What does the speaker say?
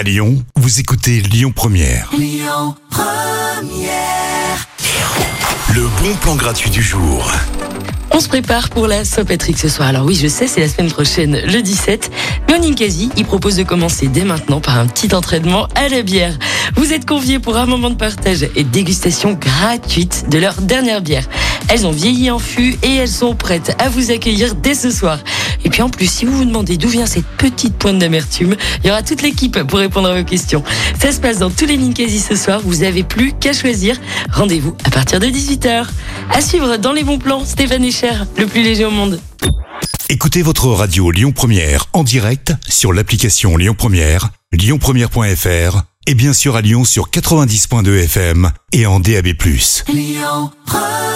À Lyon, vous écoutez Lyon Première. Le bon plan gratuit du jour. On se prépare pour la Saint-Patrick ce soir. Alors oui, je sais, c'est la semaine prochaine, le 17. Mais au Ninkasi, il propose de commencer dès maintenant par un petit entraînement à la bière. Vous êtes conviés pour un moment de partage et de dégustation gratuite de leur dernière bière. Elles ont vieilli en fût et elles sont prêtes à vous accueillir dès ce soir. Et puis en plus, si vous vous demandez d'où vient cette petite pointe d'amertume, il y aura toute l'équipe pour répondre à vos questions. Ça se passe dans tous les Ninkasi ce soir. Vous avez plus qu'à choisir. Rendez-vous à partir de 18h. À suivre dans les bons plans, Stéphane Echer, le plus léger au monde. Écoutez votre radio Lyon Première en direct sur l'application Lyon Première, lyonpremière.fr et bien sûr à Lyon sur 90.2 FM et en DAB+. Lyon Première